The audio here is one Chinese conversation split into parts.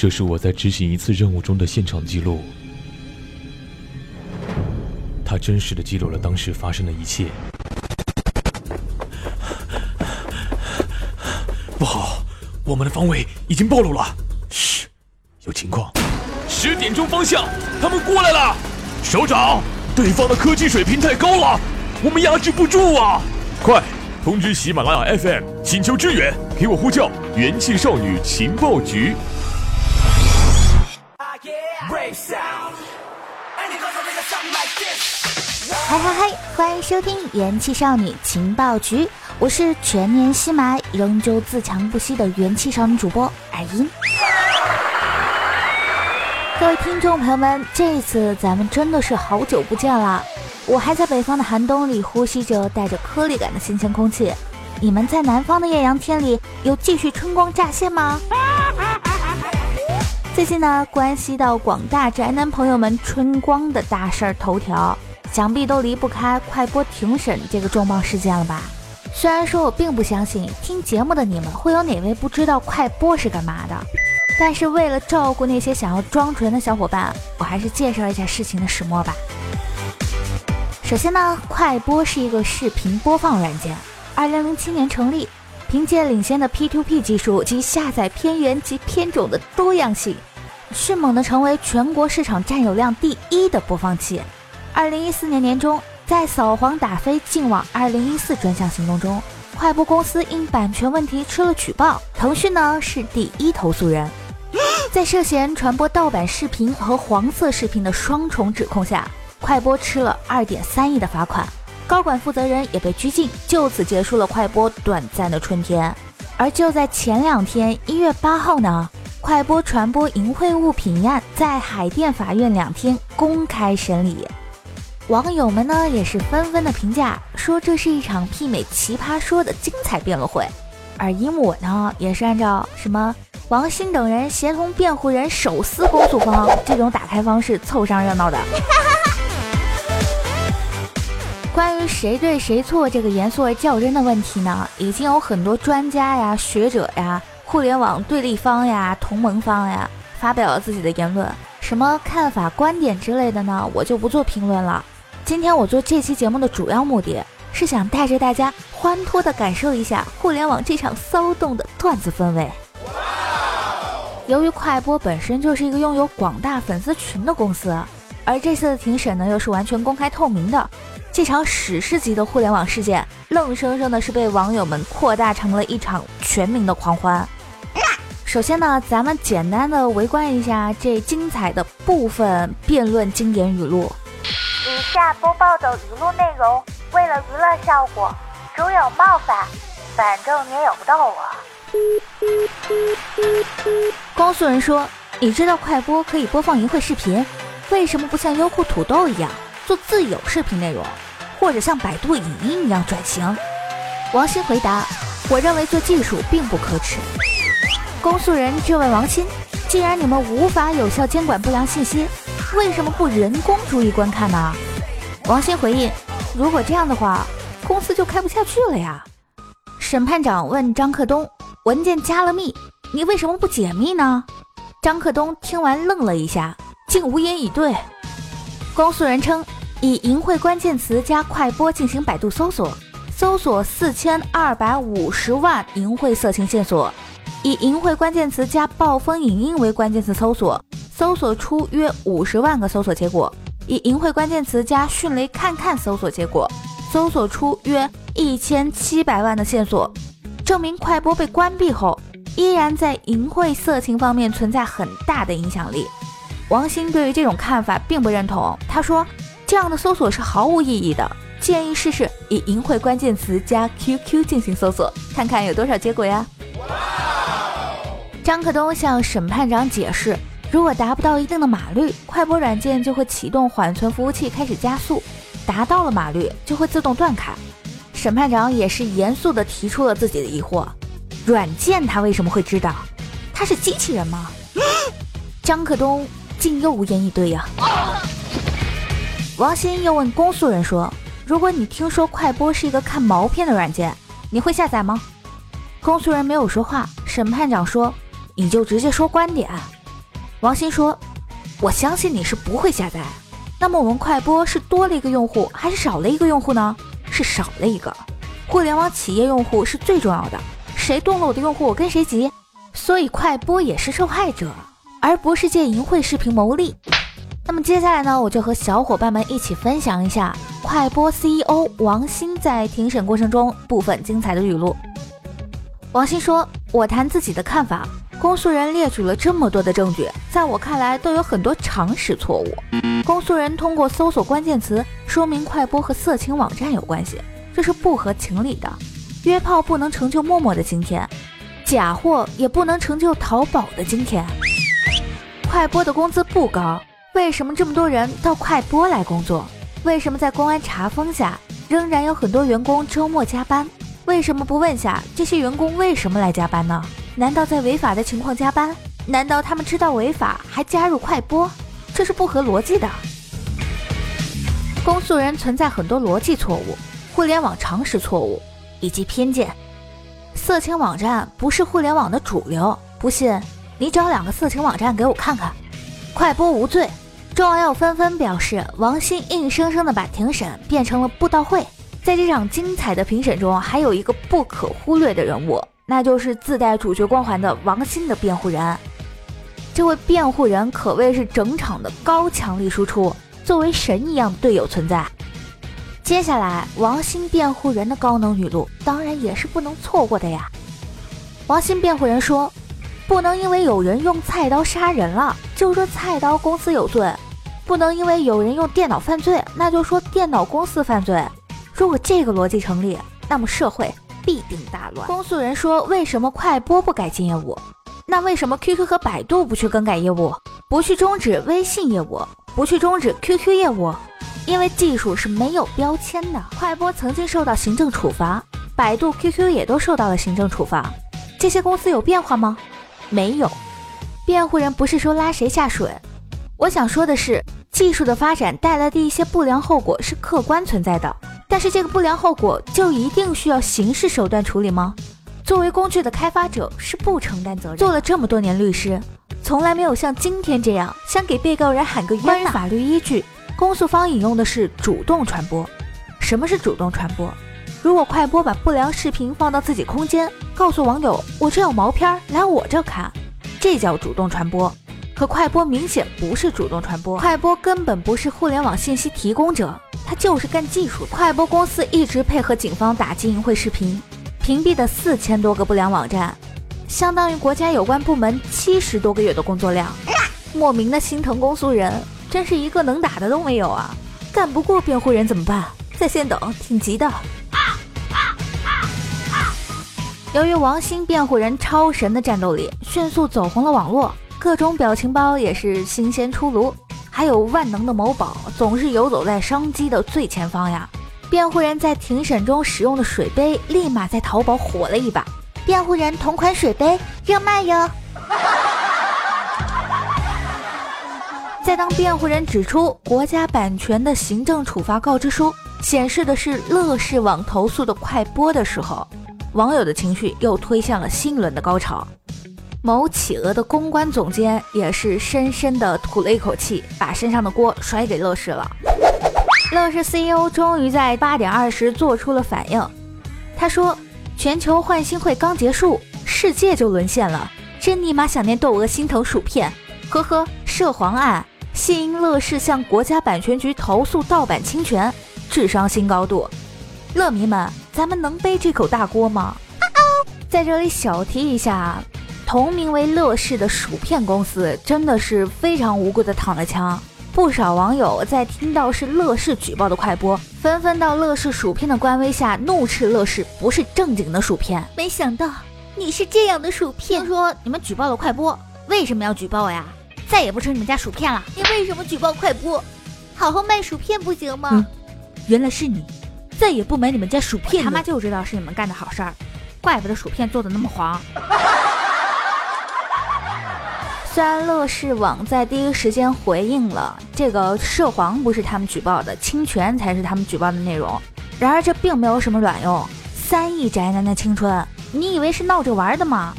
这是我在执行一次任务中的现场记录，他真实的记录了当时发生的一切。不好，我们的方位已经暴露了。嘘，有情况。十点钟方向，他们过来了。首长，对方的科技水平太高了，我们压制不住啊！快通知喜马拉雅 FM，请求支援，给我呼叫元气少女情报局。嗨嗨嗨！欢迎收听元气少女情报局，我是全年吸霾仍旧自强不息的元气少女主播尔音。各位听众朋友们，这一次咱们真的是好久不见了。我还在北方的寒冬里呼吸着带着颗粒感的新鲜空气，你们在南方的艳阳天里有继续春光乍现吗？最近呢，关系到广大宅男朋友们春光的大事儿头条，想必都离不开快播庭审这个重磅事件了吧？虽然说我并不相信听节目的你们会有哪位不知道快播是干嘛的。但是为了照顾那些想要装纯的小伙伴，我还是介绍一下事情的始末吧。首先呢，快播是一个视频播放软件，二零零七年成立，凭借领先的 P2P 技术及下载片源及片种的多样性，迅猛地成为全国市场占有量第一的播放器。二零一四年年中，在扫黄打非净网二零一四专项行动中，快播公司因版权问题吃了举报，腾讯呢是第一投诉人。在涉嫌传播盗版视频和黄色视频的双重指控下，快播吃了二点三亿的罚款，高管负责人也被拘禁，就此结束了快播短暂的春天。而就在前两天，一月八号呢，快播传播淫秽物品一案在海淀法院两天公开审理，网友们呢也是纷纷的评价说这是一场媲美奇葩说的精彩辩论会，而因我呢也是按照什么。王鑫等人协同辩护人手撕公诉方，这种打开方式凑上热闹的。关于谁对谁错这个严肃而较真的问题呢，已经有很多专家呀、学者呀、互联网对立方呀、同盟方呀发表了自己的言论，什么看法、观点之类的呢，我就不做评论了。今天我做这期节目的主要目的是想带着大家欢脱的感受一下互联网这场骚动的段子氛围。由于快播本身就是一个拥有广大粉丝群的公司，而这次的庭审呢又是完全公开透明的，这场史诗级的互联网事件，愣生生的是被网友们扩大成了一场全民的狂欢。首先呢，咱们简单的围观一下这精彩的部分辩论经典语录。以下播报的语录内容，为了娱乐效果，如有冒犯，反正你也咬不到我。公诉人说：“你知道快播可以播放淫秽视频，为什么不像优酷、土豆一样做自有视频内容，或者像百度影音一样转型？”王鑫回答：“我认为做技术并不可耻。”公诉人质问王鑫：“既然你们无法有效监管不良信息，为什么不人工注意观看呢？”王鑫回应：“如果这样的话，公司就开不下去了呀。”审判长问张克东。文件加了密，你为什么不解密呢？张克东听完愣了一下，竟无言以对。公诉人称，以淫秽关键词加快播进行百度搜索，搜索四千二百五十万淫秽色情线索；以淫秽关键词加暴风影音为关键词搜索，搜索出约五十万个搜索结果；以淫秽关键词加迅雷看看搜索结果，搜索出约一千七百万的线索。证明快播被关闭后，依然在淫秽色情方面存在很大的影响力。王鑫对于这种看法并不认同，他说这样的搜索是毫无意义的，建议试试以淫秽关键词加 QQ 进行搜索，看看有多少结果呀。张克东向审判长解释，如果达不到一定的码率，快播软件就会启动缓存服务器开始加速，达到了码率就会自动断开。审判长也是严肃地提出了自己的疑惑：软件他为什么会知道？他是机器人吗？张克东竟又无言以对呀。王鑫又问公诉人说：“如果你听说快播是一个看毛片的软件，你会下载吗？”，公诉人没有说话。审判长说：“你就直接说观点，王鑫说：“我相信你是不会下载。那么我们快播是多了一个用户，还是少了一个用户呢？是少了一个。互联网企业用户是最重要的，谁动了我的用户，我跟谁急。所以快播也是受害者，而不是借淫秽视频牟利。那么接下来呢，我就和小伙伴们一起分享一下快播 CEO 王鑫在庭审过程中部分精彩的语录。王鑫说：“我谈自己的看法。”公诉人列举了这么多的证据，在我看来都有很多常识错误。公诉人通过搜索关键词说明快播和色情网站有关系，这是不合情理的。约炮不能成就陌陌的今天，假货也不能成就淘宝的今天。快播的工资不高，为什么这么多人到快播来工作？为什么在公安查封下，仍然有很多员工周末加班？为什么不问下这些员工为什么来加班呢？难道在违法的情况加班？难道他们知道违法还加入快播？这是不合逻辑的。公诉人存在很多逻辑错误、互联网常识错误以及偏见。色情网站不是互联网的主流，不信你找两个色情网站给我看看。快播无罪，众网友纷纷表示，王鑫硬生生的把庭审变成了布道会。在这场精彩的评审中，还有一个不可忽略的人物。那就是自带主角光环的王鑫的辩护人，这位辩护人可谓是整场的高强力输出，作为神一样的队友存在。接下来，王鑫辩护人的高能语录当然也是不能错过的呀。王鑫辩护人说：“不能因为有人用菜刀杀人了，就说菜刀公司有罪；不能因为有人用电脑犯罪，那就说电脑公司犯罪。如果这个逻辑成立，那么社会……”必定大乱。公诉人说：“为什么快播不改进业务？那为什么 QQ 和百度不去更改业务，不去终止微信业务，不去终止 QQ 业务？因为技术是没有标签的。快播曾经受到行政处罚，百度、QQ 也都受到了行政处罚。这些公司有变化吗？没有。辩护人不是说拉谁下水，我想说的是，技术的发展带来的一些不良后果是客观存在的。”但是这个不良后果就一定需要刑事手段处理吗？作为工具的开发者是不承担责任。做了这么多年律师，从来没有像今天这样想给被告人喊个冤。关于法律依据，公诉方引用的是主动传播。什么是主动传播？如果快播把不良视频放到自己空间，告诉网友我这有毛片，来我这看，这叫主动传播。可快播明显不是主动传播，快播根本不是互联网信息提供者。他就是干技术的。快播公司一直配合警方打击淫秽视频，屏蔽的四千多个不良网站，相当于国家有关部门七十多个月的工作量。莫名的心疼公诉人，真是一个能打的都没有啊！干不过辩护人怎么办？在线等，挺急的。由于王鑫辩护人超神的战斗力，迅速走红了网络，各种表情包也是新鲜出炉。还有万能的某宝，总是游走在商机的最前方呀！辩护人在庭审中使用的水杯，立马在淘宝火了一把。辩护人同款水杯热卖哟！在当辩护人指出国家版权的行政处罚告知书显示的是乐视网投诉的快播的时候，网友的情绪又推向了新一轮的高潮。某企鹅的公关总监也是深深的吐了一口气，把身上的锅甩给乐视了。乐视 CEO 终于在八点二十做出了反应，他说：“全球换新会刚结束，世界就沦陷了，真尼玛想念窦娥心疼薯片。”呵呵，涉黄案系因乐视向国家版权局投诉盗版侵权，智商新高度。乐迷们，咱们能背这口大锅吗？在这里小提一下。同名为乐视的薯片公司真的是非常无辜的躺了枪，不少网友在听到是乐视举报的快播，纷纷到乐视薯片的官微下怒斥乐视不是正经的薯片。没想到你是这样的薯片，听说你们举报了快播，为什么要举报呀？再也不吃你们家薯片了。你为什么举报快播？好好卖薯片不行吗？原来是你，再也不买你们家薯片。他妈就知道是你们干的好事儿，怪不得薯片做的那么黄。虽然乐视网在第一时间回应了这个涉黄不是他们举报的，侵权才是他们举报的内容，然而这并没有什么卵用。三亿宅男的青春，你以为是闹着玩的吗？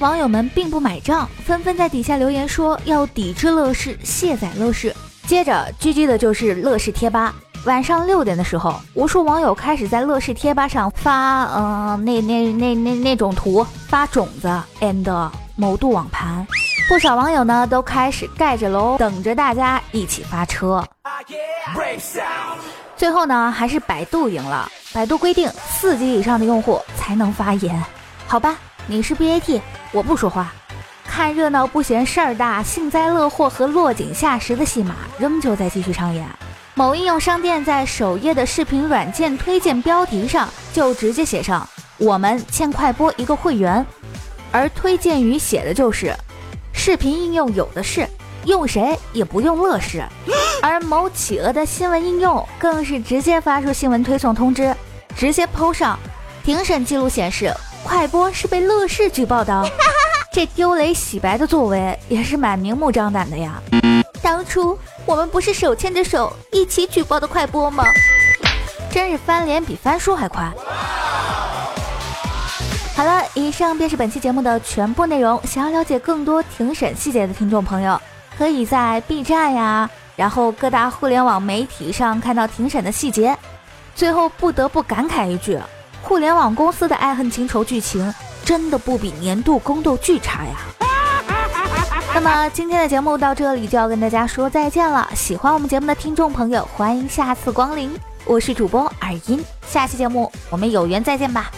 网友们并不买账，纷纷在底下留言说要抵制乐视，卸载乐视。接着狙击的就是乐视贴吧。晚上六点的时候，无数网友开始在乐视贴吧上发，嗯，那那那那那种图，发种子 and 某度网盘。不少网友呢都开始盖着楼，等着大家一起发车。最后呢，还是百度赢了。百度规定，四级以上的用户才能发言。好吧，你是 BAT，我不说话。看热闹不嫌事儿大，幸灾乐祸和落井下石的戏码仍旧在继续上演。某应用商店在首页的视频软件推荐标题上就直接写上“我们欠快播一个会员”，而推荐语写的就是“视频应用有的是，用谁也不用乐视”。而某企鹅的新闻应用更是直接发出新闻推送通知，直接 PO 上庭审记录显示，快播是被乐视举报的。这丢雷洗白的作为也是蛮明目张胆的呀！当初我们不是手牵着手一起举报的快播吗？真是翻脸比翻书还快！好了，以上便是本期节目的全部内容。想要了解更多庭审细节的听众朋友，可以在 B 站呀，然后各大互联网媒体上看到庭审的细节。最后不得不感慨一句：互联网公司的爱恨情仇剧情。真的不比年度宫斗剧差呀！那么今天的节目到这里就要跟大家说再见了。喜欢我们节目的听众朋友，欢迎下次光临。我是主播耳音，下期节目我们有缘再见吧。